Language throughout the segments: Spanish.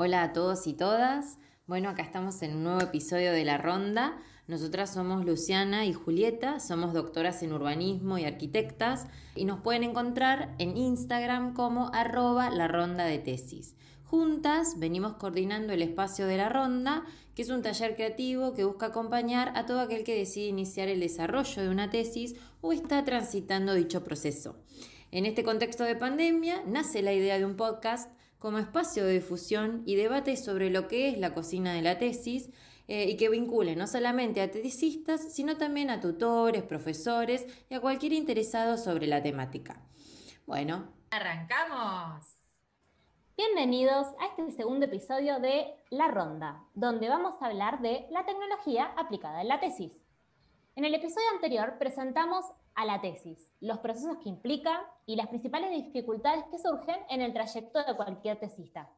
Hola a todos y todas. Bueno, acá estamos en un nuevo episodio de La Ronda. Nosotras somos Luciana y Julieta, somos doctoras en urbanismo y arquitectas y nos pueden encontrar en Instagram como arroba la ronda de tesis. Juntas venimos coordinando el espacio de la ronda, que es un taller creativo que busca acompañar a todo aquel que decide iniciar el desarrollo de una tesis o está transitando dicho proceso. En este contexto de pandemia nace la idea de un podcast como espacio de difusión y debate sobre lo que es la cocina de la tesis eh, y que vincule no solamente a tesistas, sino también a tutores, profesores y a cualquier interesado sobre la temática. Bueno, arrancamos. Bienvenidos a este segundo episodio de La Ronda, donde vamos a hablar de la tecnología aplicada en la tesis. En el episodio anterior presentamos a la tesis, los procesos que implica y las principales dificultades que surgen en el trayecto de cualquier tesista.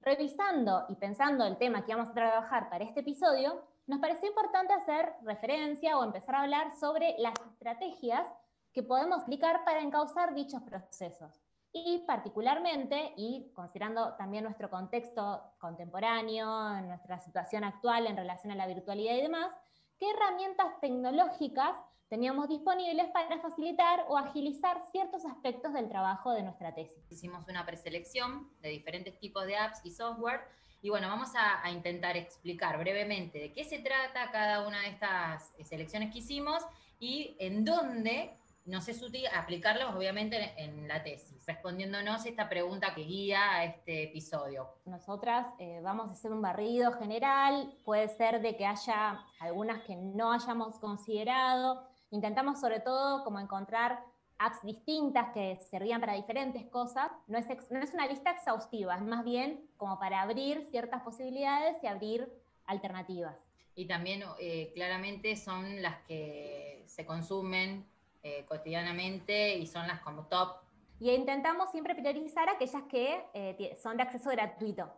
Revisando y pensando el tema que vamos a trabajar para este episodio, nos pareció importante hacer referencia o empezar a hablar sobre las estrategias que podemos aplicar para encauzar dichos procesos. Y particularmente, y considerando también nuestro contexto contemporáneo, nuestra situación actual en relación a la virtualidad y demás, qué herramientas tecnológicas teníamos disponibles para facilitar o agilizar ciertos aspectos del trabajo de nuestra tesis. Hicimos una preselección de diferentes tipos de apps y software y bueno, vamos a, intentar explicar brevemente de qué se trata cada una de estas selecciones que hicimos y en dónde nos es útil aplicarlos obviamente en la tesis, respondiéndonos esta pregunta que guía a este episodio. Nosotras eh, vamos a hacer un barrido general, puede ser de que haya algunas que no hayamos considerado, Intentamos sobre todo como encontrar apps distintas que servían para diferentes cosas. No es, no es una lista exhaustiva, es más bien como para abrir ciertas posibilidades y abrir alternativas. Y también eh, claramente son las que se consumen eh, cotidianamente y son las como top. Y intentamos siempre priorizar aquellas que eh, son de acceso gratuito.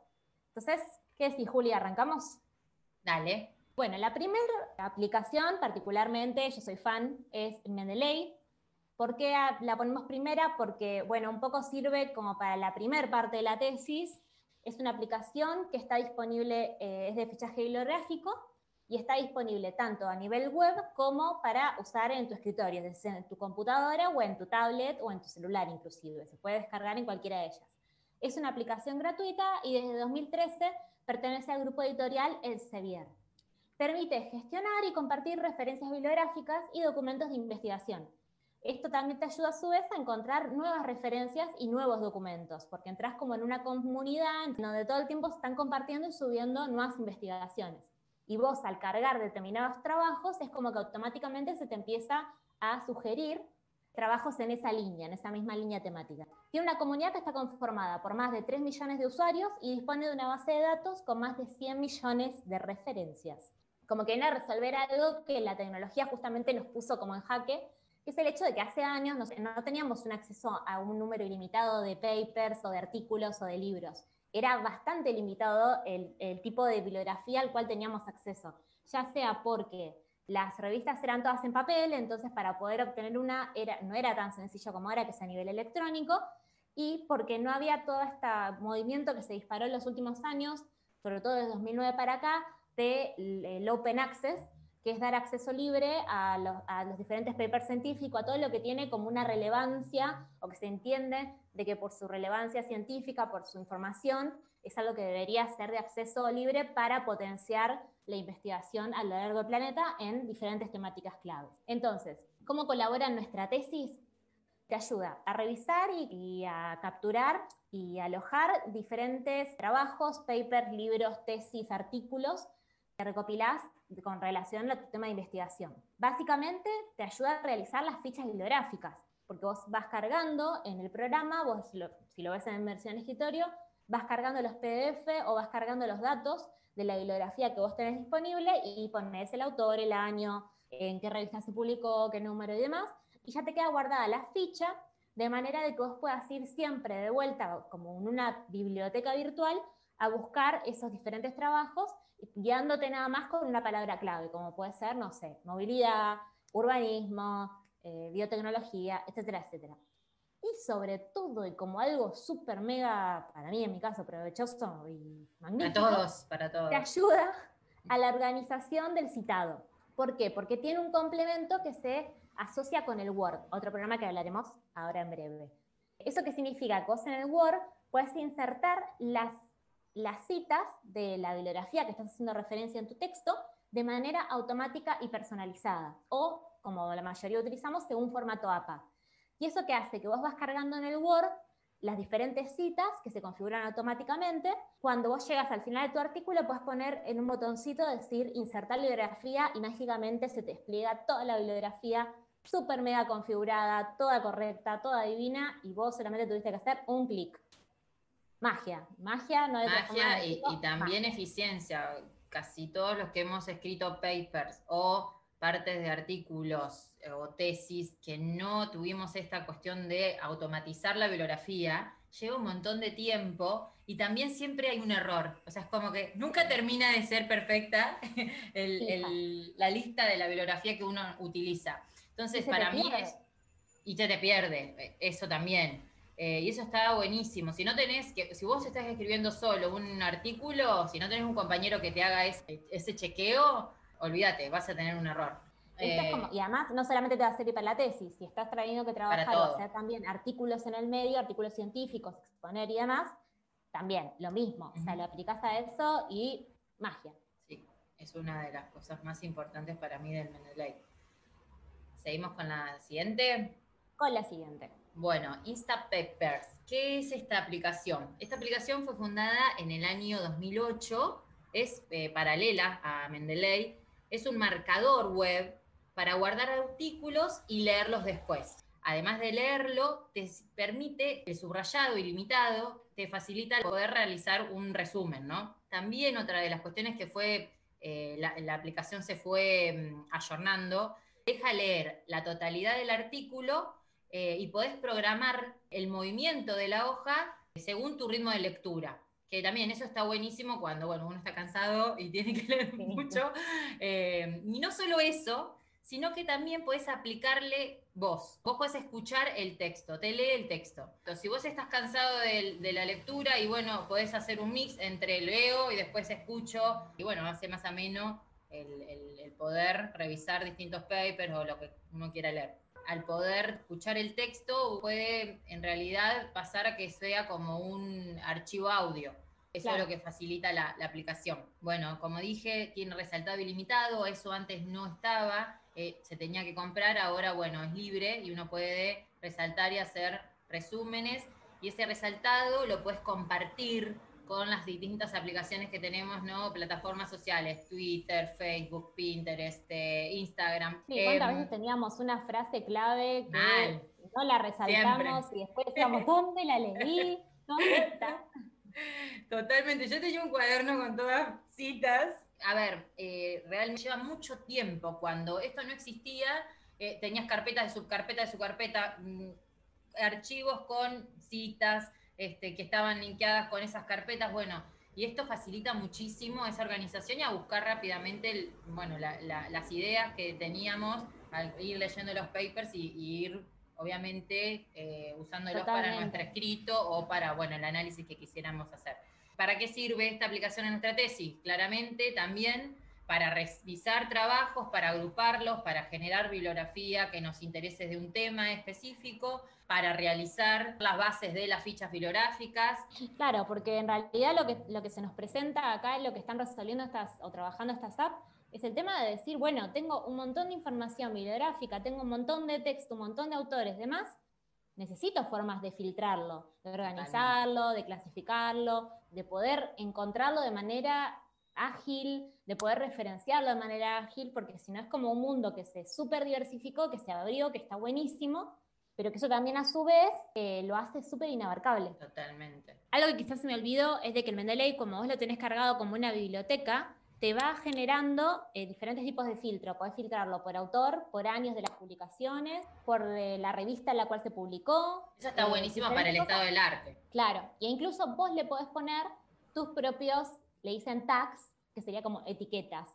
Entonces, ¿qué decís, Julia? ¿Arrancamos? Dale. Bueno, la primera aplicación, particularmente, yo soy fan, es Mendeley. ¿Por qué la ponemos primera? Porque, bueno, un poco sirve como para la primera parte de la tesis. Es una aplicación que está disponible, eh, es de fichaje bibliográfico y está disponible tanto a nivel web como para usar en tu escritorio, en tu computadora o en tu tablet o en tu celular inclusive. Se puede descargar en cualquiera de ellas. Es una aplicación gratuita y desde 2013 pertenece al grupo editorial Elsevier. Permite gestionar y compartir referencias bibliográficas y documentos de investigación. Esto también te ayuda a su vez a encontrar nuevas referencias y nuevos documentos, porque entras como en una comunidad donde todo el tiempo se están compartiendo y subiendo nuevas investigaciones. Y vos al cargar determinados trabajos es como que automáticamente se te empieza a sugerir trabajos en esa línea, en esa misma línea temática. Tiene una comunidad que está conformada por más de 3 millones de usuarios y dispone de una base de datos con más de 100 millones de referencias como que viene a resolver algo que la tecnología justamente nos puso como en jaque, que es el hecho de que hace años no, teníamos un acceso a un número ilimitado de papers o de artículos o de libros. Era bastante limitado el, tipo de bibliografía al cual teníamos acceso, ya sea porque las revistas eran todas en papel, entonces para poder obtener una era, no era tan sencillo como ahora que es a nivel electrónico, y porque no había todo este movimiento que se disparó en los últimos años, sobre todo desde 2009 para acá, del Open Access, que es dar acceso libre a los, diferentes papers científicos, a todo lo que tiene como una relevancia o que se entiende de que por su relevancia científica, por su información, es algo que debería ser de acceso libre para potenciar la investigación a lo largo del planeta en diferentes temáticas claves. Entonces, ¿cómo colabora nuestra tesis? Te ayuda a revisar y a capturar y alojar diferentes trabajos, papers, libros, tesis, artículos que recopilás con relación a tu tema de investigación. Básicamente te ayuda a realizar las fichas bibliográficas, porque vos vas cargando en el programa, vos si lo ves en versión escritorio, vas cargando los PDF o vas cargando los datos de la bibliografía que vos tenés disponible y pones el autor, el año, en qué revista se publicó, qué número y demás, y ya te queda guardada la ficha de manera de que vos puedas ir siempre de vuelta como en una biblioteca virtual a buscar esos diferentes trabajos, guiándote nada más con una palabra clave, como puede ser, no sé, movilidad, urbanismo, eh, biotecnología, etcétera, etcétera. y sobre todo, y como algo súper mega, para mí en mi caso, provechoso y magnífico. Para todos, para todos. Te ayuda a la organización del citado. ¿Por qué? Porque tiene un complemento que se asocia con el Word, otro programa que hablaremos ahora en breve. ¿Eso qué significa? Que vos en el Word puedes insertar las, las citas de la bibliografía que estás haciendo referencia en tu texto de manera automática y personalizada, o como la mayoría utilizamos, según formato APA. Y eso que hace que vos vas cargando en el Word las diferentes citas que se configuran automáticamente. Cuando vos llegas al final de tu artículo, puedes poner en un botoncito decir insertar bibliografía y mágicamente se te despliega toda la bibliografía súper mega configurada, toda correcta, toda divina, y vos solamente tuviste que hacer un clic. Magia, magia no hay Magia y, y, también eficiencia. Casi todos los que hemos escrito papers o partes de artículos eh, o tesis que no tuvimos esta cuestión de automatizar la bibliografía, lleva un montón de tiempo y también siempre hay un error. O sea, es como que nunca termina de ser perfecta la lista de la bibliografía que uno utiliza. Entonces, para mí es... Y te te pierde, eh, eso también. Eh, y eso está buenísimo. Si no tenés, que, si vos estás escribiendo solo un artículo, si no tenés un compañero que te haga ese chequeo, olvídate, vas a tener un error. Eh, y además, no solamente te va a servir para la tesis, si estás trayendo que trabajar o hacer también artículos en el medio, artículos científicos, exponer y demás, también lo mismo. O sea, lo aplicás a eso y magia. Sí, es una de las cosas más importantes para mí del Mendeley. Seguimos con la siguiente. Con la siguiente. Bueno, Instapepers. ¿Qué es esta aplicación? Esta aplicación fue fundada en el año 2008, es eh, paralela a Mendeley, es un marcador web para guardar artículos y leerlos después. Además de leerlo, te permite el subrayado ilimitado, te facilita poder realizar un resumen, ¿no? También otra de las cuestiones que fue, eh, la, aplicación se fue mm, ayornando, deja leer la totalidad del artículo eh, y podés programar el movimiento de la hoja según tu ritmo de lectura que también eso está buenísimo cuando bueno, uno está cansado y tiene que leer mucho. Eh, y no solo eso, sino que también puedes aplicarle vos. Vos podés escuchar el texto, te lee el texto. Entonces, si vos estás cansado de, la lectura y bueno, podés hacer un mix entre leo y después escucho, y bueno, hace más ameno el, el poder revisar distintos papers o lo que uno quiera leer. Al poder escuchar el texto, puede en realidad pasar a que sea como un archivo audio. Eso es lo que facilita la, aplicación. Bueno, como dije, tiene resaltado ilimitado, eso antes no estaba, eh, se tenía que comprar, ahora bueno, es libre y uno puede resaltar y hacer resúmenes y ese resaltado lo puedes compartir con las distintas aplicaciones que tenemos, ¿no? Plataformas sociales, Twitter, Facebook, Pinterest, eh, Instagram. Sí, ¿cuántas em, veces teníamos una frase clave que no la resaltamos y después decíamos, ¿dónde la leí? ¿Dónde está? Totalmente. Yo tenía un cuaderno con todas citas. A ver, eh, realmente lleva mucho tiempo. Cuando esto no existía, eh, tenías carpetas de subcarpeta de subcarpeta, mm, archivos con citas este, que estaban linkeadas con esas carpetas. Bueno, y esto facilita muchísimo esa organización y a buscar rápidamente bueno, las ideas que teníamos al ir leyendo los papers y ir obviamente eh, usándolos para nuestro escrito o para bueno, el análisis que quisiéramos hacer. ¿Para qué sirve esta aplicación en nuestra tesis? Claramente también para revisar trabajos, para agruparlos, para generar bibliografía que nos interese de un tema específico, para realizar las bases de las fichas bibliográficas. Claro, porque en realidad lo que, lo que se nos presenta acá, lo que están resolviendo estas o trabajando estas apps, es el tema de decir, bueno, tengo un montón de información bibliográfica, tengo un montón de texto, un montón de autores, demás, necesito formas de filtrarlo, de organizarlo, de clasificarlo, de poder encontrarlo de manera ágil, de poder referenciarlo de manera ágil, porque si no es como un mundo que se súper diversificó, que se abrió, que está buenísimo, pero que eso también a su vez eh, lo hace súper inabarcable. Totalmente. Algo que quizás se me olvidó es de que el Mendeley, como vos lo tenés cargado como una biblioteca, te va generando eh, diferentes tipos de filtro. Podés filtrarlo por autor, por años de las publicaciones, por eh, la revista en la cual se publicó. Eso está buenísimo para el estado del arte. Claro, y incluso vos le podés poner tus propios, le dicen tags, que sería como etiquetas.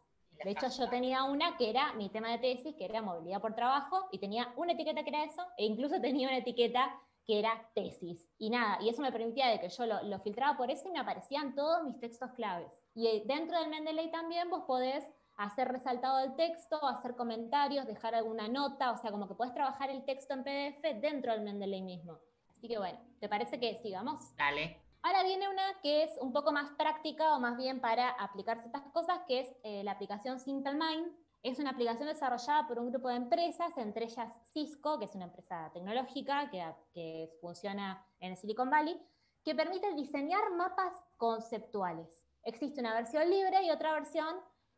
De hecho, yo tenía una que era mi tema de tesis, que era movilidad por trabajo, y tenía una etiqueta que era eso, e incluso tenía una etiqueta que era tesis. Y nada, y eso me permitía de que yo lo, lo filtraba por eso y me aparecían todos mis textos claves. Y eh, dentro del Mendeley también vos podés hacer resaltado del texto, hacer comentarios, dejar alguna nota, o sea, como que puedes trabajar el texto en PDF dentro del Mendeley mismo. Así que bueno, ¿te parece que sigamos? Dale. Ahora viene una que es un poco más práctica o más bien para aplicar ciertas cosas, que es eh, la aplicación Simple Mind. Es una aplicación desarrollada por un grupo de empresas, entre ellas Cisco, que es una empresa tecnológica que, funciona en Silicon Valley, que permite diseñar mapas conceptuales. Existe una versión libre y otra versión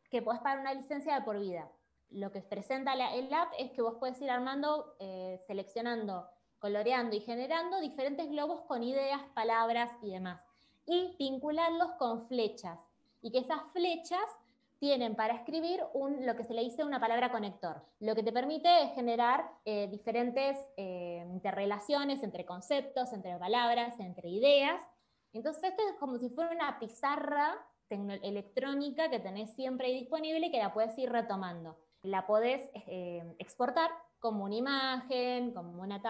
que podés pagar una licencia de por vida. Lo que presenta el app es que vos puedes ir armando, eh, seleccionando, coloreando y generando diferentes globos con ideas, palabras y demás. Y vincularlos con flechas. Y que esas flechas tienen para escribir un, lo que se le dice una palabra conector. Lo que te permite es generar eh, diferentes eh, interrelaciones entre conceptos, entre palabras, entre ideas. Entonces esto es como si fuera una pizarra electrónica que tenés siempre ahí disponible y que la puedes ir retomando. La podés eh, exportar como una imagen, como, una,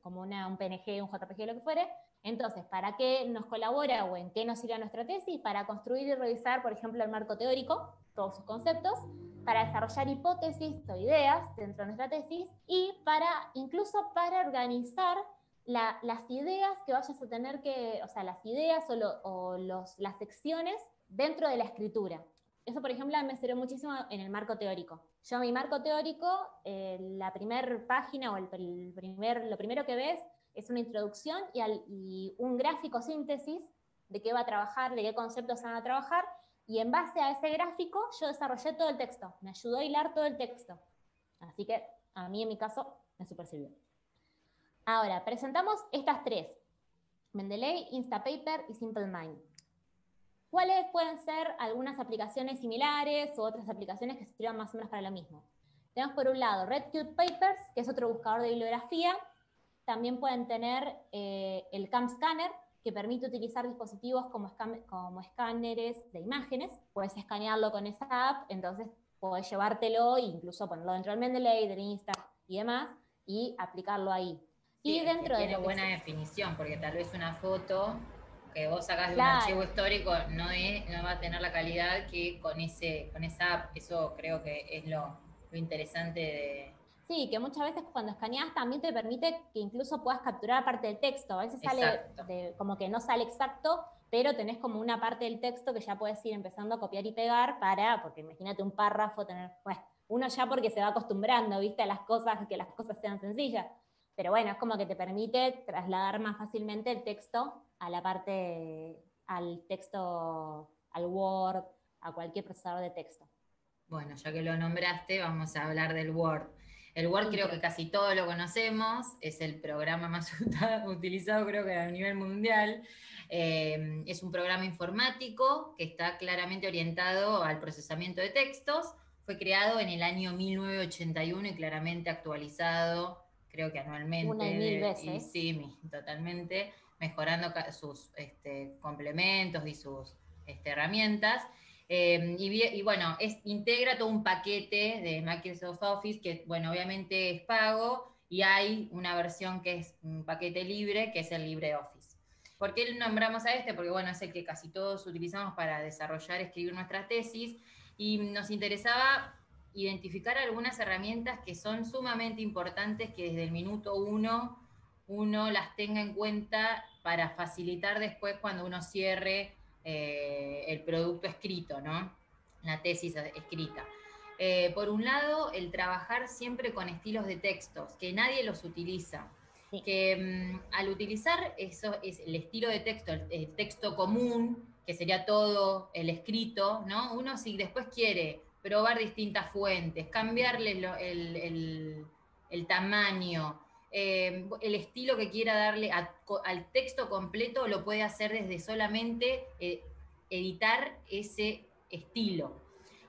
como, una, un PNG, un JPG, lo que fuere. Entonces, ¿para qué nos colabora o en qué nos sirve nuestra tesis? Para construir y revisar, por ejemplo, el marco teórico, todos sus conceptos, para desarrollar hipótesis o ideas dentro de nuestra tesis y para incluso para organizar las ideas que vayas a tener que, o sea, las ideas o, los, las secciones dentro de la escritura. Eso, por ejemplo, me sirvió muchísimo en el marco teórico. Yo, mi marco teórico, eh, la primera página o el, primer, lo primero que ves es una introducción y, un gráfico síntesis de qué va a trabajar, de qué conceptos van a trabajar, y en base a ese gráfico yo desarrollé todo el texto, me ayudó a hilar todo el texto. Así que a mí, en mi caso, me super sirvió. Ahora, presentamos estas tres, Mendeley, Instapaper y Simple Mind. ¿Cuáles pueden ser algunas aplicaciones similares o otras aplicaciones que se sirvan más o menos para lo mismo? Tenemos por un lado RedCube Papers, que es otro buscador de bibliografía. También pueden tener eh, el Cam Scanner, que permite utilizar dispositivos como, como escáneres de imágenes. Puedes escanearlo con esa app, entonces puedes llevártelo e incluso ponerlo dentro del Mendeley, del Insta y demás, y aplicarlo ahí y dentro de tiene buena definición, porque tal vez una foto que vos sacas de un archivo histórico no, es, no va a tener la calidad que con, ese, con esa app. Eso creo que es lo, interesante de, Sí, que muchas veces cuando escaneas también te permite que incluso puedas capturar parte del texto. A veces sale como que no sale exacto, pero tenés como una parte del texto que ya puedes ir empezando a copiar y pegar para, porque imagínate un párrafo, tener, pues, uno ya porque se va acostumbrando, viste, a las cosas, que las cosas sean sencillas. Pero bueno, es como que te permite trasladar más fácilmente el texto a la parte, al texto, al Word, a cualquier procesador de texto. Bueno, ya que lo nombraste, vamos a hablar del Word. El Word creo que casi todos lo conocemos, es el programa más utilizado creo que a nivel mundial. Eh, es un programa informático que está claramente orientado al procesamiento de textos. Fue creado en el año 1981 y claramente actualizado creo que anualmente. Una y mil veces. sí, totalmente, mejorando sus este, complementos y sus este, herramientas. Em, y, bueno, es, integra todo un paquete de Microsoft Office que, bueno, obviamente es pago y hay una versión que es un paquete libre, que es el LibreOffice. ¿Por qué nombramos a este? Porque, bueno, es el que casi todos utilizamos para desarrollar, escribir nuestras tesis y nos interesaba identificar algunas herramientas que son sumamente importantes que desde el minuto uno uno las tenga en cuenta para facilitar después cuando uno cierre eh, el producto escrito, ¿no? La tesis escrita. Eh, por un lado, el trabajar siempre con estilos de textos, que nadie los utiliza. Que mm, al utilizar eso, es el estilo de texto, el, texto común, que sería todo el escrito, ¿no? Uno si después quiere probar distintas fuentes, cambiarle el, tamaño, eh, el estilo que quiera darle al texto completo lo puede hacer desde solamente eh, editar ese estilo.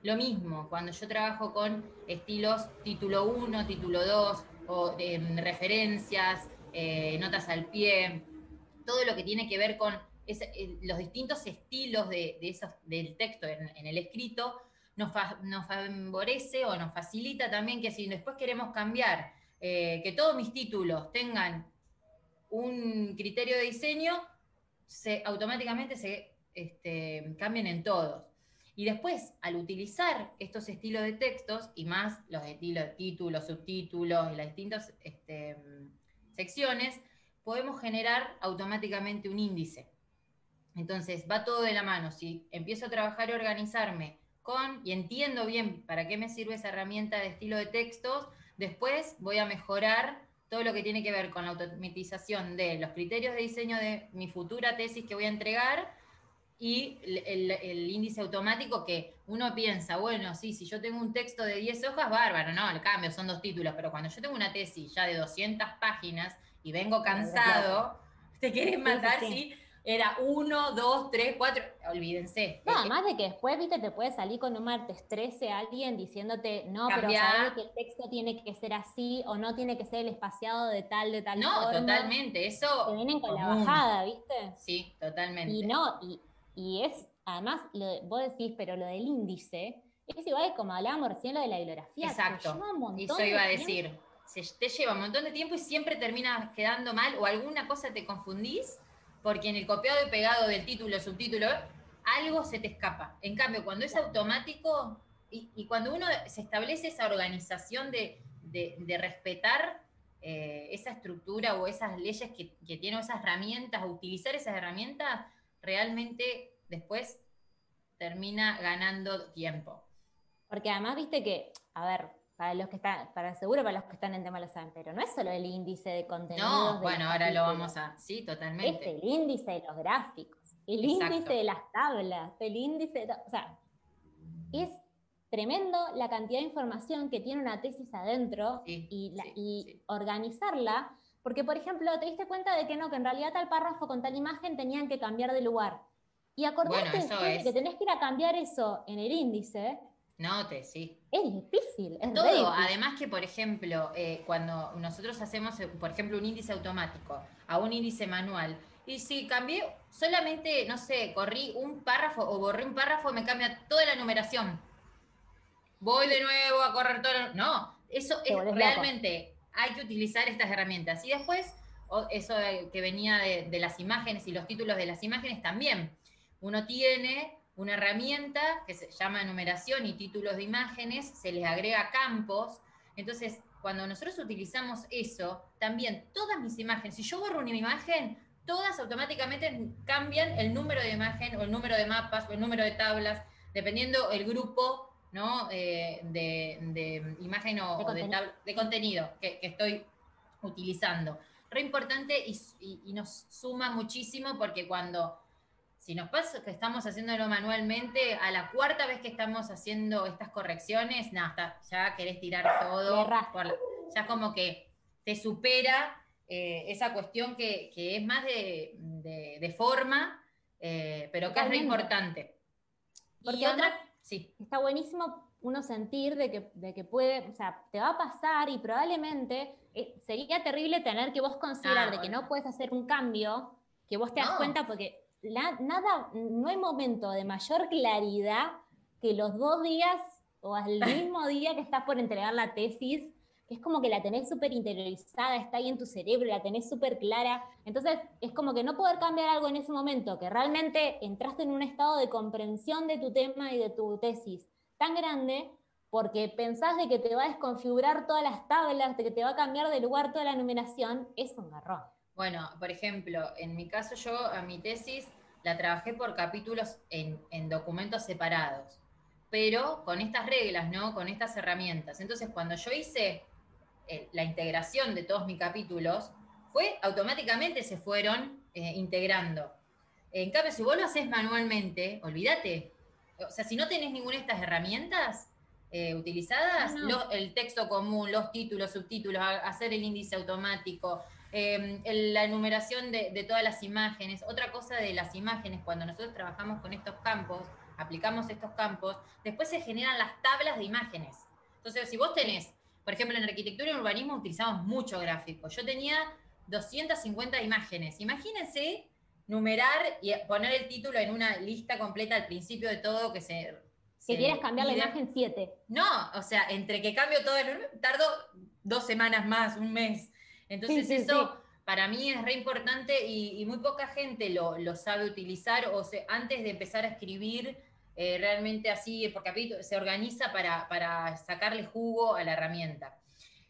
Lo mismo, cuando yo trabajo con estilos título 1, título 2, o em, referencias, eh, notas al pie, todo lo que tiene que ver con los distintos estilos de, del texto en el escrito, nos, favorece o nos facilita también que si después queremos cambiar, eh, que todos mis títulos tengan un criterio de diseño, se, automáticamente se este, cambian en todos. Y después, al utilizar estos estilos de textos, y más los estilos de títulos, subtítulos y las distintas este, secciones, podemos generar automáticamente un índice. Entonces, va todo de la mano. Si empiezo a trabajar y organizarme con, y entiendo bien para qué me sirve esa herramienta de estilo de textos, después voy a mejorar todo lo que tiene que ver con la automatización de los criterios de diseño de mi futura tesis que voy a entregar y el, índice automático que uno piensa, bueno, sí, si yo tengo un texto de 10 hojas, bárbaro, no, el cambio son dos títulos, pero cuando yo tengo una tesis ya de 200 páginas y vengo cansado, te quieres matar si era uno, dos, tres, cuatro, olvídense. No, además de que después, viste, te puede salir con un martes 13 alguien diciéndote, no, pero sabes que el texto tiene que ser así o no tiene que ser el espaciado de tal, de tal no, forma. Totalmente, eso. Te vienen con la bajada, viste. Sí, totalmente. Y no, y, es, además, vos decís, pero lo del índice, es igual como hablábamos recién lo de la bibliografía. Exacto. Y eso iba a decir te lleva un montón de tiempo y siempre termina quedando mal o alguna cosa te confundís porque en el copiado y pegado del título, subtítulo, algo se te escapa. En cambio, cuando es automático y, cuando uno se establece esa organización de, respetar eh, esa estructura o esas leyes que, tiene, esas herramientas, utilizar esas herramientas, realmente después termina ganando tiempo. Porque además, viste que, a ver, para los que están, para seguro para los que están en tema lo saben, pero no es solo el índice de contenido. No, bueno, ahora lo vamos a, sí, totalmente. Es el índice de los gráficos, el índice de las tablas, el índice, de, o sea, es tremendo la cantidad de información que tiene una tesis adentro y, organizarla, porque por ejemplo, te diste cuenta de que no, que en realidad tal párrafo con tal imagen tenían que cambiar de lugar. Y acordate que tenés que ir a cambiar eso en el índice, Note, sí. Es difícil, es Todo, además que, por ejemplo, eh, cuando nosotros hacemos, eh, por ejemplo, un índice automático a un índice manual, y si cambié solamente, no sé, corrí un párrafo o borré un párrafo, me cambia toda la numeración. Voy de nuevo a correr todo. No, eso es realmente, hay que utilizar estas herramientas. Y después, eso que venía de las imágenes y los títulos de las imágenes también. Uno tiene una herramienta que se llama numeración y títulos de imágenes, se les agrega campos. Entonces, cuando nosotros utilizamos eso, también todas mis imágenes, si yo borro una imagen, todas automáticamente cambian el número de imagen o el número de mapas o el número de tablas, dependiendo el grupo ¿no? Eh, de, imagen o, de, contenido que, estoy utilizando. Re importante y nos suma muchísimo porque cuando si nos pasa que estamos haciéndolo manualmente, a la cuarta vez que estamos haciendo estas correcciones, nada, ya querés tirar todo. ya como que te supera eh, esa cuestión que, es más de, forma, eh, pero que es re importante. y otra, sí. está buenísimo uno sentir de que, de que puede, o sea, te va a pasar y probablemente eh, sería terrible tener que vos considerar ah, de que no puedes hacer un cambio, que vos te das cuenta porque nada, no hay momento de mayor claridad que los dos días o al mismo día que estás por entregar la tesis, que es como que la tenés súper interiorizada, está ahí en tu cerebro, la tenés súper clara. Entonces, es como que no poder cambiar algo en ese momento, que realmente entraste en un estado de comprensión de tu tema y de tu tesis tan grande, porque pensás de que te va a desconfigurar todas las tablas, de que te va a cambiar de lugar toda la numeración, es un garrón. Bueno, por ejemplo, en mi caso yo a mi tesis la trabajé por capítulos en, documentos separados, pero con estas reglas, ¿no? Con estas herramientas. Entonces, cuando yo hice eh, la integración de todos mis capítulos, fue automáticamente se fueron eh, integrando. En cambio, si vos lo haces manualmente, olvídate. O sea, si no tenés ninguna de estas herramientas eh, utilizadas, el texto común, los títulos, subtítulos, hacer el índice automático, Em, la enumeración de, todas las imágenes. Otra cosa de las imágenes, cuando nosotros trabajamos con estos campos, aplicamos estos campos, después se generan las tablas de imágenes. Entonces, si vos tenés, por ejemplo, en arquitectura y urbanismo utilizamos mucho gráfico. Yo tenía 250 imágenes. Imagínense numerar y poner el título en una lista completa al principio de todo que se... Que quieras cambiar la imagen 7. No, o sea, entre que cambio todo, el, tardo dos semanas más, un mes. Entonces eso para mí es re importante y, muy poca gente lo, sabe utilizar o se, antes de empezar a escribir eh, realmente así por capítulo, se organiza para, sacarle jugo a la herramienta.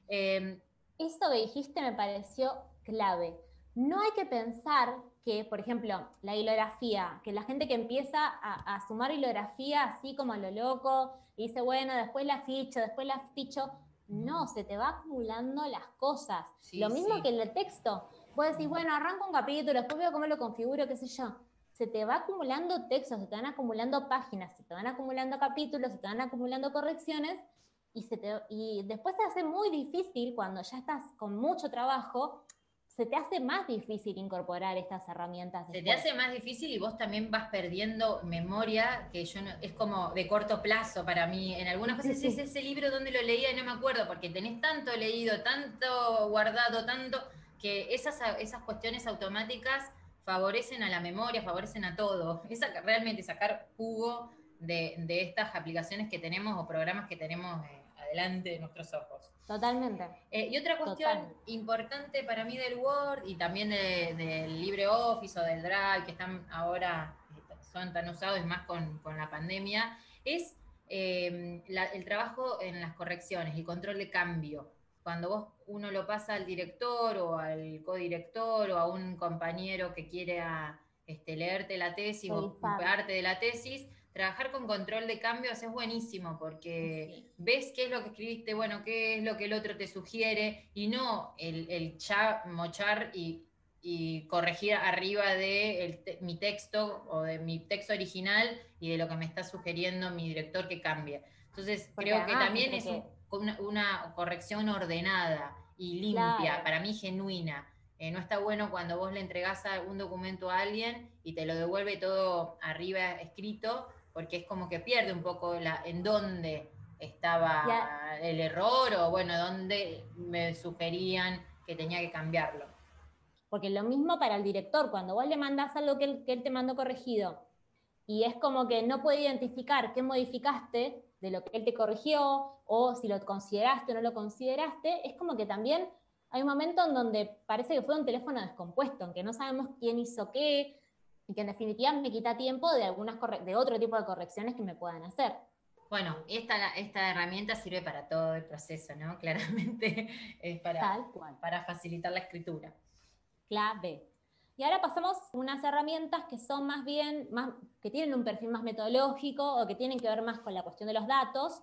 Em, Eso que dijiste me pareció clave. No hay que pensar que, por ejemplo, la hilografía, que la gente que empieza a, sumar hilografía así como a lo loco, y dice, bueno, después la ficho, después la ficho, no, se te va acumulando las cosas. lo mismo que en el texto. Puedes decir, bueno, arranco un capítulo, después veo cómo lo configuro, qué sé yo. Se te va acumulando textos, se te van acumulando páginas, se te van acumulando capítulos, se te van acumulando correcciones y, se te, y después te hace muy difícil cuando ya estás con mucho trabajo se te hace más difícil incorporar estas herramientas. Se te hace más difícil y vos también vas perdiendo memoria, que yo no, es como de corto plazo para mí. En algunas veces es ese libro donde lo leía y no me acuerdo, porque tenés tanto leído, tanto guardado, tanto, que esas, esas cuestiones automáticas favorecen a la memoria, favorecen a todo. Es realmente sacar jugo de, de estas aplicaciones que tenemos o programas que tenemos. Eh, delante de nuestros ojos. Totalmente. Eh, y otra cuestión importante para mí del Word y también del LibreOffice o del Drive, que están ahora, son tan usados más con, la pandemia, es eh, el trabajo en las correcciones, el control de cambio. Cuando vos uno lo pasa al director o al codirector o a un compañero que quiere este, leerte la tesis o parte de la tesis, trabajar con control de cambios es buenísimo porque ves qué es lo que escribiste, bueno, qué es lo que el otro te sugiere y no el, el mochar y, corregir arriba de mi texto o de mi texto original y de lo que me está sugiriendo mi director que cambie. Entonces creo que también es una, corrección ordenada y limpia, para mí genuina. Eh, no está bueno cuando vos le entregás un documento a alguien y te lo devuelve todo arriba escrito, porque es como que pierde un poco la, en dónde estaba el error o bueno, dónde me sugerían que tenía que cambiarlo. Porque lo mismo para el director, cuando vos le mandás algo que él, que él te mandó corregido y es como que no puede identificar qué modificaste de lo que él te corrigió o si lo consideraste o no lo consideraste, es como que también hay un momento en donde parece que fue un teléfono descompuesto, en que no sabemos quién hizo qué, y que en definitiva me quita tiempo de, algunas de otro tipo de correcciones que me puedan hacer. Bueno, esta, esta herramienta sirve para todo el proceso, ¿no? Claramente es para, para facilitar la escritura. Clave. Y ahora pasamos a unas herramientas que son más bien, más, que tienen un perfil más metodológico o que tienen que ver más con la cuestión de los datos.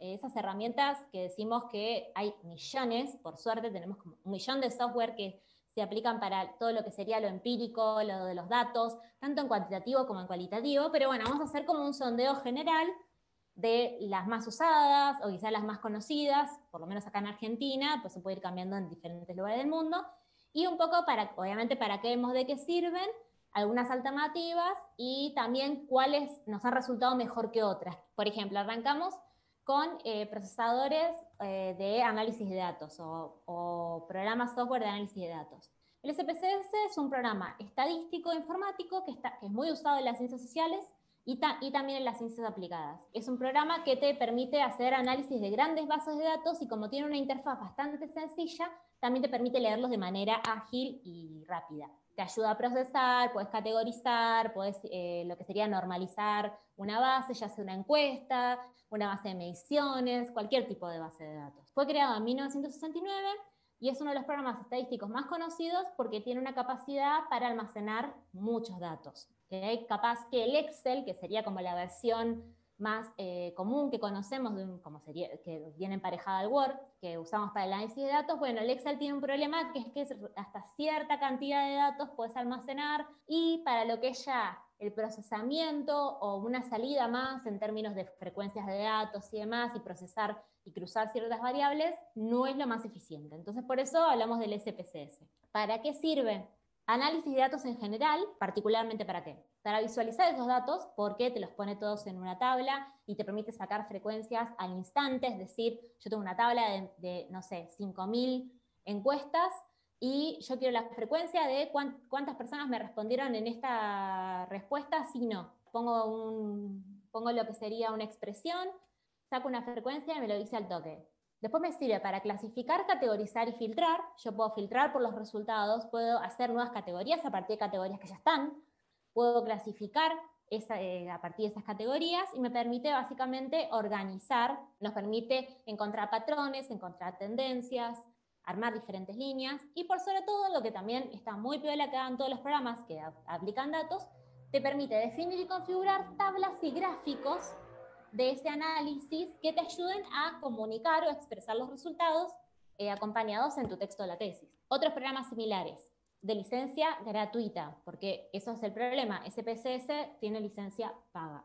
Esas herramientas que decimos que hay millones, por suerte tenemos como un millón de software que se aplican para todo lo que sería lo empírico, lo de los datos, tanto en cuantitativo como en cualitativo, pero bueno, vamos a hacer como un sondeo general de las más usadas o quizás las más conocidas, por lo menos acá en Argentina, pues se puede ir cambiando en diferentes lugares del mundo, y un poco para, obviamente, para qué vemos de qué sirven, algunas alternativas y también cuáles nos han resultado mejor que otras. Por ejemplo, arrancamos con eh, procesadores eh, de análisis de datos o, programas software de análisis de datos. El SPSS es un programa estadístico informático que, está, que es muy usado en las ciencias sociales y, y, también en las ciencias aplicadas. Es un programa que te permite hacer análisis de grandes bases de datos y como tiene una interfaz bastante sencilla, también te permite leerlos de manera ágil y rápida te ayuda a procesar, puedes categorizar, puedes eh, lo que sería normalizar una base, ya sea una encuesta, una base de mediciones, cualquier tipo de base de datos. Fue creado en 1969 y es uno de los programas estadísticos más conocidos porque tiene una capacidad para almacenar muchos datos. Capaz que el Excel, que sería como la versión más eh, común que conocemos, como sería, que viene emparejada al Word, que usamos para el análisis de datos, bueno, el Excel tiene un problema que es que hasta cierta cantidad de datos puedes almacenar y para lo que es ya el procesamiento o una salida más en términos de frecuencias de datos y demás y procesar y cruzar ciertas variables, no es lo más eficiente. Entonces, por eso hablamos del SPSS. ¿Para qué sirve? Análisis de datos en general, particularmente para qué? Para visualizar esos datos, porque te los pone todos en una tabla y te permite sacar frecuencias al instante, es decir, yo tengo una tabla de, no sé, 5.000 encuestas y yo quiero la frecuencia de cuántas personas me respondieron en esta respuesta, si no. Pongo, un, pongo lo que sería una expresión, saco una frecuencia y me lo dice al toque. Después me sirve para clasificar, categorizar y filtrar. Yo puedo filtrar por los resultados, puedo hacer nuevas categorías a partir de categorías que ya están, puedo clasificar eh, a partir de esas categorías y me permite básicamente organizar, nos permite encontrar patrones, encontrar tendencias, armar diferentes líneas y por sobre todo lo que también está muy piola que hagan todos los programas que aplican datos, te permite definir y configurar tablas y gráficos de ese análisis que te ayuden a comunicar o expresar los resultados eh, acompañados en tu texto de la tesis. Otros programas similares, de licencia gratuita, porque eso es el problema. SPSS tiene licencia paga.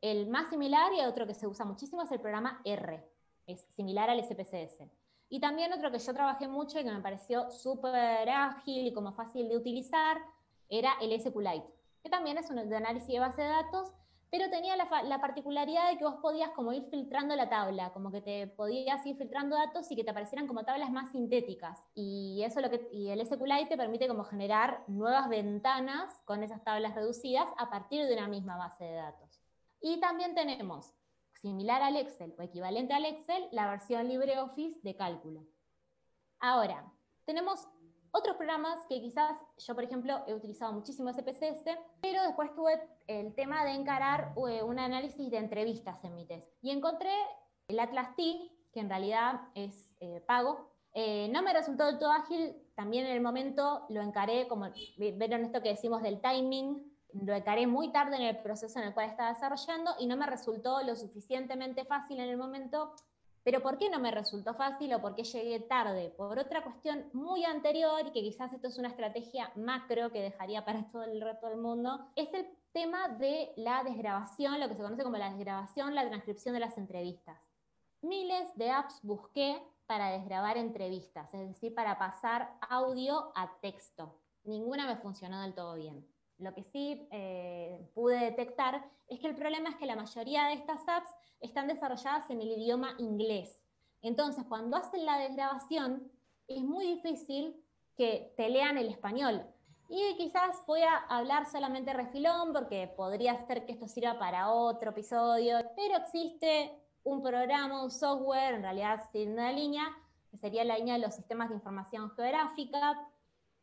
El más similar y otro que se usa muchísimo es el programa R, es similar al SPSS. Y también otro que yo trabajé mucho y que me pareció súper ágil y como fácil de utilizar era el SQLite, que también es un de análisis de base de datos pero tenía la, particularidad de que vos podías como ir filtrando la tabla, como que te podías ir filtrando datos y que te aparecieran como tablas más sintéticas. Y eso lo que y el SQLite te permite como generar nuevas ventanas con esas tablas reducidas a partir de una misma base de datos. Y también tenemos, similar al Excel o equivalente al Excel, la versión LibreOffice de cálculo. Ahora, tenemos otros programas que quizás yo, por ejemplo, he utilizado muchísimo SPSS, pero después tuve el tema de encarar eh, un análisis de entrevistas en mi test. Y encontré el Atlas T, que en realidad es eh, pago. Eh, no me resultó del todo ágil, también en el momento lo encaré, como vieron esto que decimos del timing, lo encaré muy tarde en el proceso en el cual estaba desarrollando y no me resultó lo suficientemente fácil en el momento pero ¿por qué no me resultó fácil o por qué llegué tarde? Por otra cuestión muy anterior, y que quizás esto es una estrategia macro que dejaría para todo el resto del mundo, es el tema de la desgrabación, lo que se conoce como la desgrabación, la transcripción de las entrevistas. Miles de apps busqué para desgrabar entrevistas, es decir, para pasar audio a texto. Ninguna me funcionó del todo bien. Lo que sí eh, pude detectar es que el problema es que la mayoría de estas apps están desarrolladas en el idioma inglés. Entonces, cuando hacen la desgrabación, es muy difícil que te lean el español. Y quizás voy a hablar solamente refilón porque podría ser que esto sirva para otro episodio, pero existe un programa, un software, en realidad sin una línea, que sería la línea de los sistemas de información geográfica,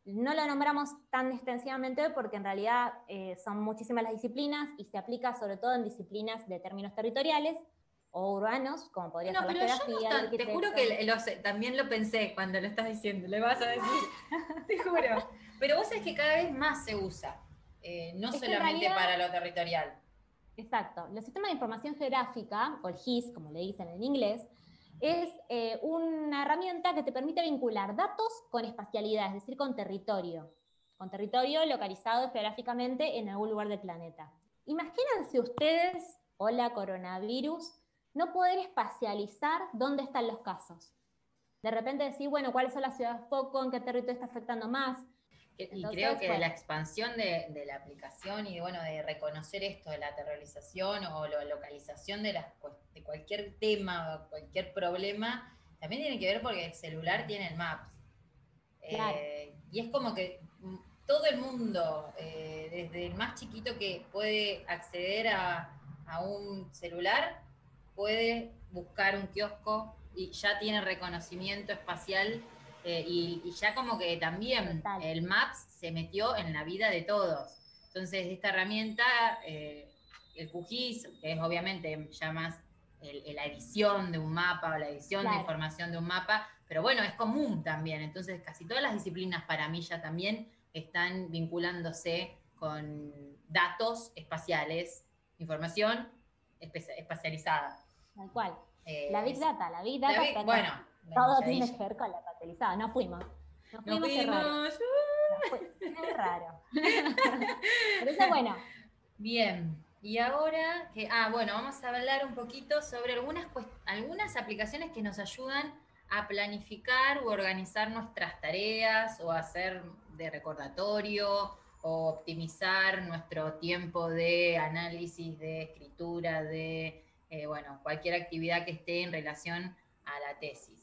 no lo nombramos tan extensivamente porque en realidad eh, son muchísimas las disciplinas y se aplica sobre todo en disciplinas de términos territoriales o urbanos, como podría ser la geografía. te juro que también lo pensé cuando lo estás diciendo, le vas a decir, te juro. Pero vos sabés que cada vez más se usa, eh, no solamente para lo territorial. Exacto. Los sistemas de información geográfica, o el GIS, como le dicen en inglés, es eh, una herramienta que te permite vincular datos con espacialidad, es decir, con territorio, con territorio localizado geográficamente en algún lugar del planeta. Imagínense ustedes, hola coronavirus, no poder espacializar dónde están los casos. De repente decir, bueno, cuáles son las ciudades poco, en qué territorio está afectando más, y creo que la expansión de, la aplicación y bueno, de reconocer esto de la terrorización o la localización de, de cualquier tema o cualquier problema, también tiene que ver porque el celular tiene el Maps. Eh, y es como que todo el mundo, eh, desde el más chiquito que puede acceder a, a un celular, puede buscar un kiosco y ya tiene reconocimiento espacial eh, y, ya como que también el Maps se metió en la vida de todos. Entonces, esta herramienta, eh, el QGIS, que es obviamente ya más la edición de un mapa o la edición de información de un mapa, pero bueno, es común también. Entonces, casi todas las disciplinas para mí ya también están vinculándose con datos espaciales, información espacializada. Tal cual. Eh, la Big Data, la Big Data. bueno, todo tiene que ver con la patrizada. No fuimos. No fuimos. Es raro. Pero eso bueno. Bien. Y ahora, que, ah, bueno, vamos a hablar un poquito sobre algunas, algunas aplicaciones que nos ayudan a planificar u organizar nuestras tareas o hacer de recordatorio o optimizar nuestro tiempo de análisis, de escritura, de, eh, bueno, cualquier actividad que esté en relación a la tesis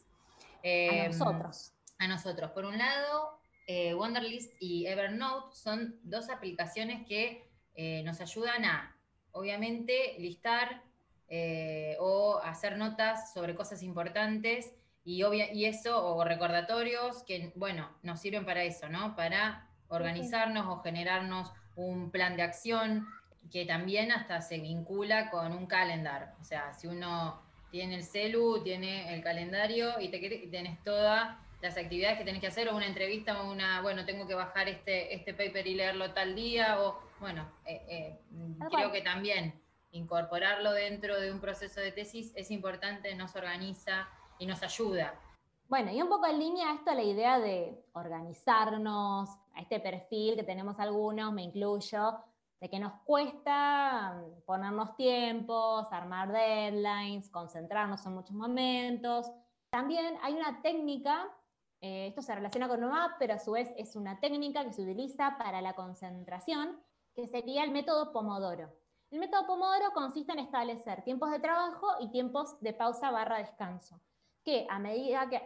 a em, nosotros. A nosotros. Por un lado, eh, Wonderlist y Evernote son dos aplicaciones que eh, nos ayudan a, obviamente, listar eh, o hacer notas sobre cosas importantes y, obvia, y eso, o recordatorios que, bueno, nos sirven para eso, ¿no? Para organizarnos o generarnos un plan de acción que también hasta se vincula con un calendar. O sea, si uno tiene el celu, tiene el calendario y te tienes todas las actividades que tenés que hacer, o una entrevista, o una, bueno, tengo que bajar este, este paper y leerlo tal día, o bueno, eh, eh, creo que también incorporarlo dentro de un proceso de tesis es importante, nos organiza y nos ayuda. Bueno, y un poco en línea a esto, la idea de organizarnos, a este perfil que tenemos algunos, me incluyo, de que nos cuesta ponernos tiempos, armar deadlines, concentrarnos en muchos momentos. También hay una técnica, eh, esto se relaciona con UMAP, pero a su vez es una técnica que se utiliza para la concentración, que sería el método Pomodoro. El método Pomodoro consiste en establecer tiempos de trabajo y tiempos de pausa barra descanso, que a medida que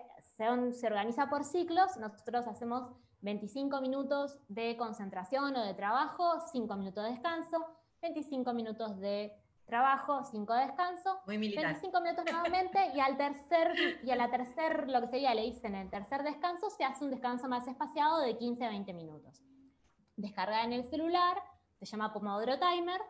se organiza por ciclos, nosotros hacemos 25 minutos de concentración o de trabajo, 5 minutos de descanso, 25 minutos de trabajo, 5 de descanso, Muy militar. 25 minutos nuevamente y al tercer, y a la tercer, lo que sería, le dicen el tercer descanso, se hace un descanso más espaciado de 15 a 20 minutos. Descarga en el celular, se llama Pomodoro Timer,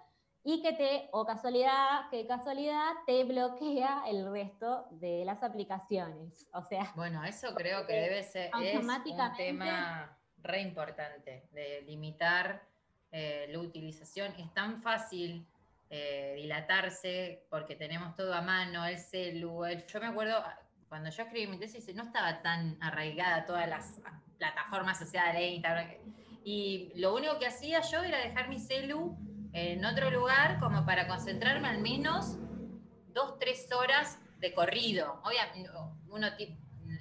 y que te, o casualidad, que casualidad, te bloquea el resto de las aplicaciones. O sea. Bueno, eso creo que debe ser es un tema re importante de limitar eh, la utilización. Es tan fácil eh, dilatarse porque tenemos todo a mano, el celu. Yo me acuerdo cuando yo escribí mi tesis, no estaba tan arraigada todas las plataformas sociales, Instagram. Y lo único que hacía yo era dejar mi celu en otro lugar como para concentrarme al menos dos, tres horas de corrido. Obviamente, uno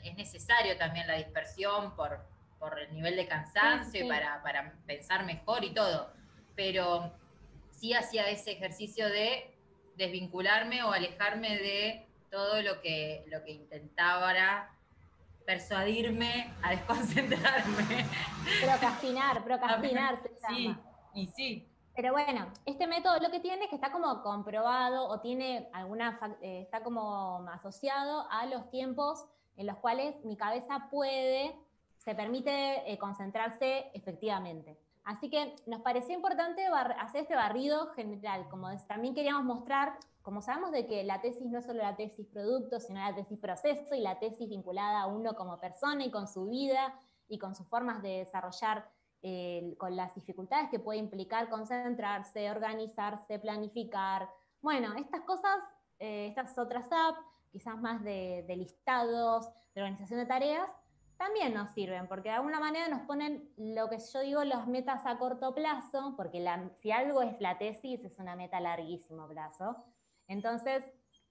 es necesario también la dispersión por, por el nivel de cansancio y para, para, pensar mejor y todo, pero sí hacía ese ejercicio de desvincularme o alejarme de todo lo que, lo que intentaba persuadirme a desconcentrarme. Procrastinar, procrastinar se Sí, y sí, pero bueno, este método lo que tiene es que está como comprobado o tiene alguna, eh, está como asociado a los tiempos en los cuales mi cabeza puede, se permite eh, concentrarse efectivamente. Así que nos pareció importante hacer este barrido general, como también queríamos mostrar, como sabemos de que la tesis no es solo la tesis producto, sino la tesis proceso y la tesis vinculada a uno como persona y con su vida y con sus formas de desarrollar con las dificultades que puede implicar concentrarse, organizarse, planificar. Bueno, estas cosas, eh, estas otras apps, quizás más de, listados, de organización de tareas, también nos sirven, porque de alguna manera nos ponen lo que yo digo, los metas a corto plazo, porque si algo es la tesis, es una meta a larguísimo plazo. Entonces,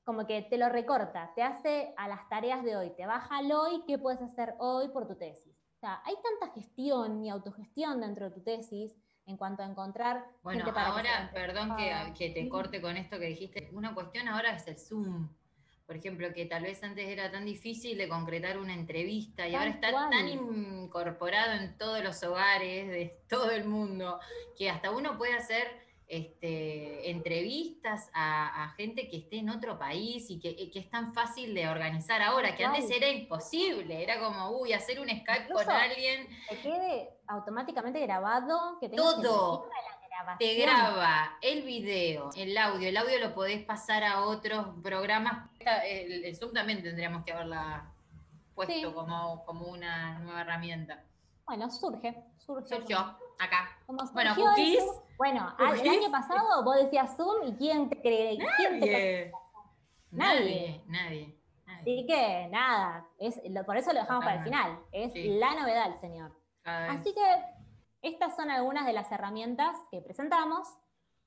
como que te lo recorta, te hace a las tareas de hoy, te baja el hoy, ¿qué puedes hacer hoy por tu tesis? O sea, hay tanta gestión y autogestión dentro de tu tesis en cuanto a encontrar. Bueno, ahora, perdón que, te corte con esto que dijiste. Una cuestión ahora es el Zoom. Por ejemplo, que tal vez antes era tan difícil de concretar una entrevista y ahora está tan incorporado en todos los hogares de todo el mundo que hasta uno puede hacer este, entrevistas a, gente que esté en otro país y que, es tan fácil de organizar ahora, que antes era imposible, era como, uy, hacer un Skype con alguien. Que quede automáticamente grabado, que todo. te graba el video, el audio, el audio lo podés pasar a otros programas. El, Zoom también tendríamos que haberla puesto como, como una nueva herramienta. Bueno, surge, surge. Surgió, acá. bueno, cookies. Bueno, el año pasado vos decías Zoom y ¿quién te cree? Nadie. nadie. Nadie. Así que nada, es, por eso lo dejamos para el final. Es la novedad, señor. Así que estas son algunas de las herramientas que presentamos.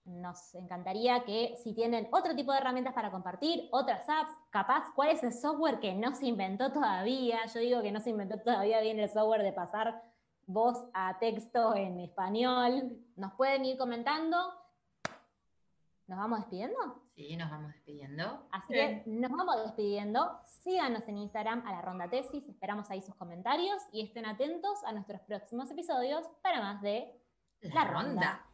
Nos encantaría que si tienen otro tipo de herramientas para compartir, otras apps, capaz, cuál es el software que no se inventó todavía. Yo digo que no se inventó todavía bien el software de pasar voz a texto en español. Nos pueden ir comentando. ¿Nos vamos despidiendo? Sí, nos vamos despidiendo. Así que nos vamos despidiendo. Síganos en Instagram a la Ronda Tesis. Esperamos ahí sus comentarios y estén atentos a nuestros próximos episodios para más de La, ronda.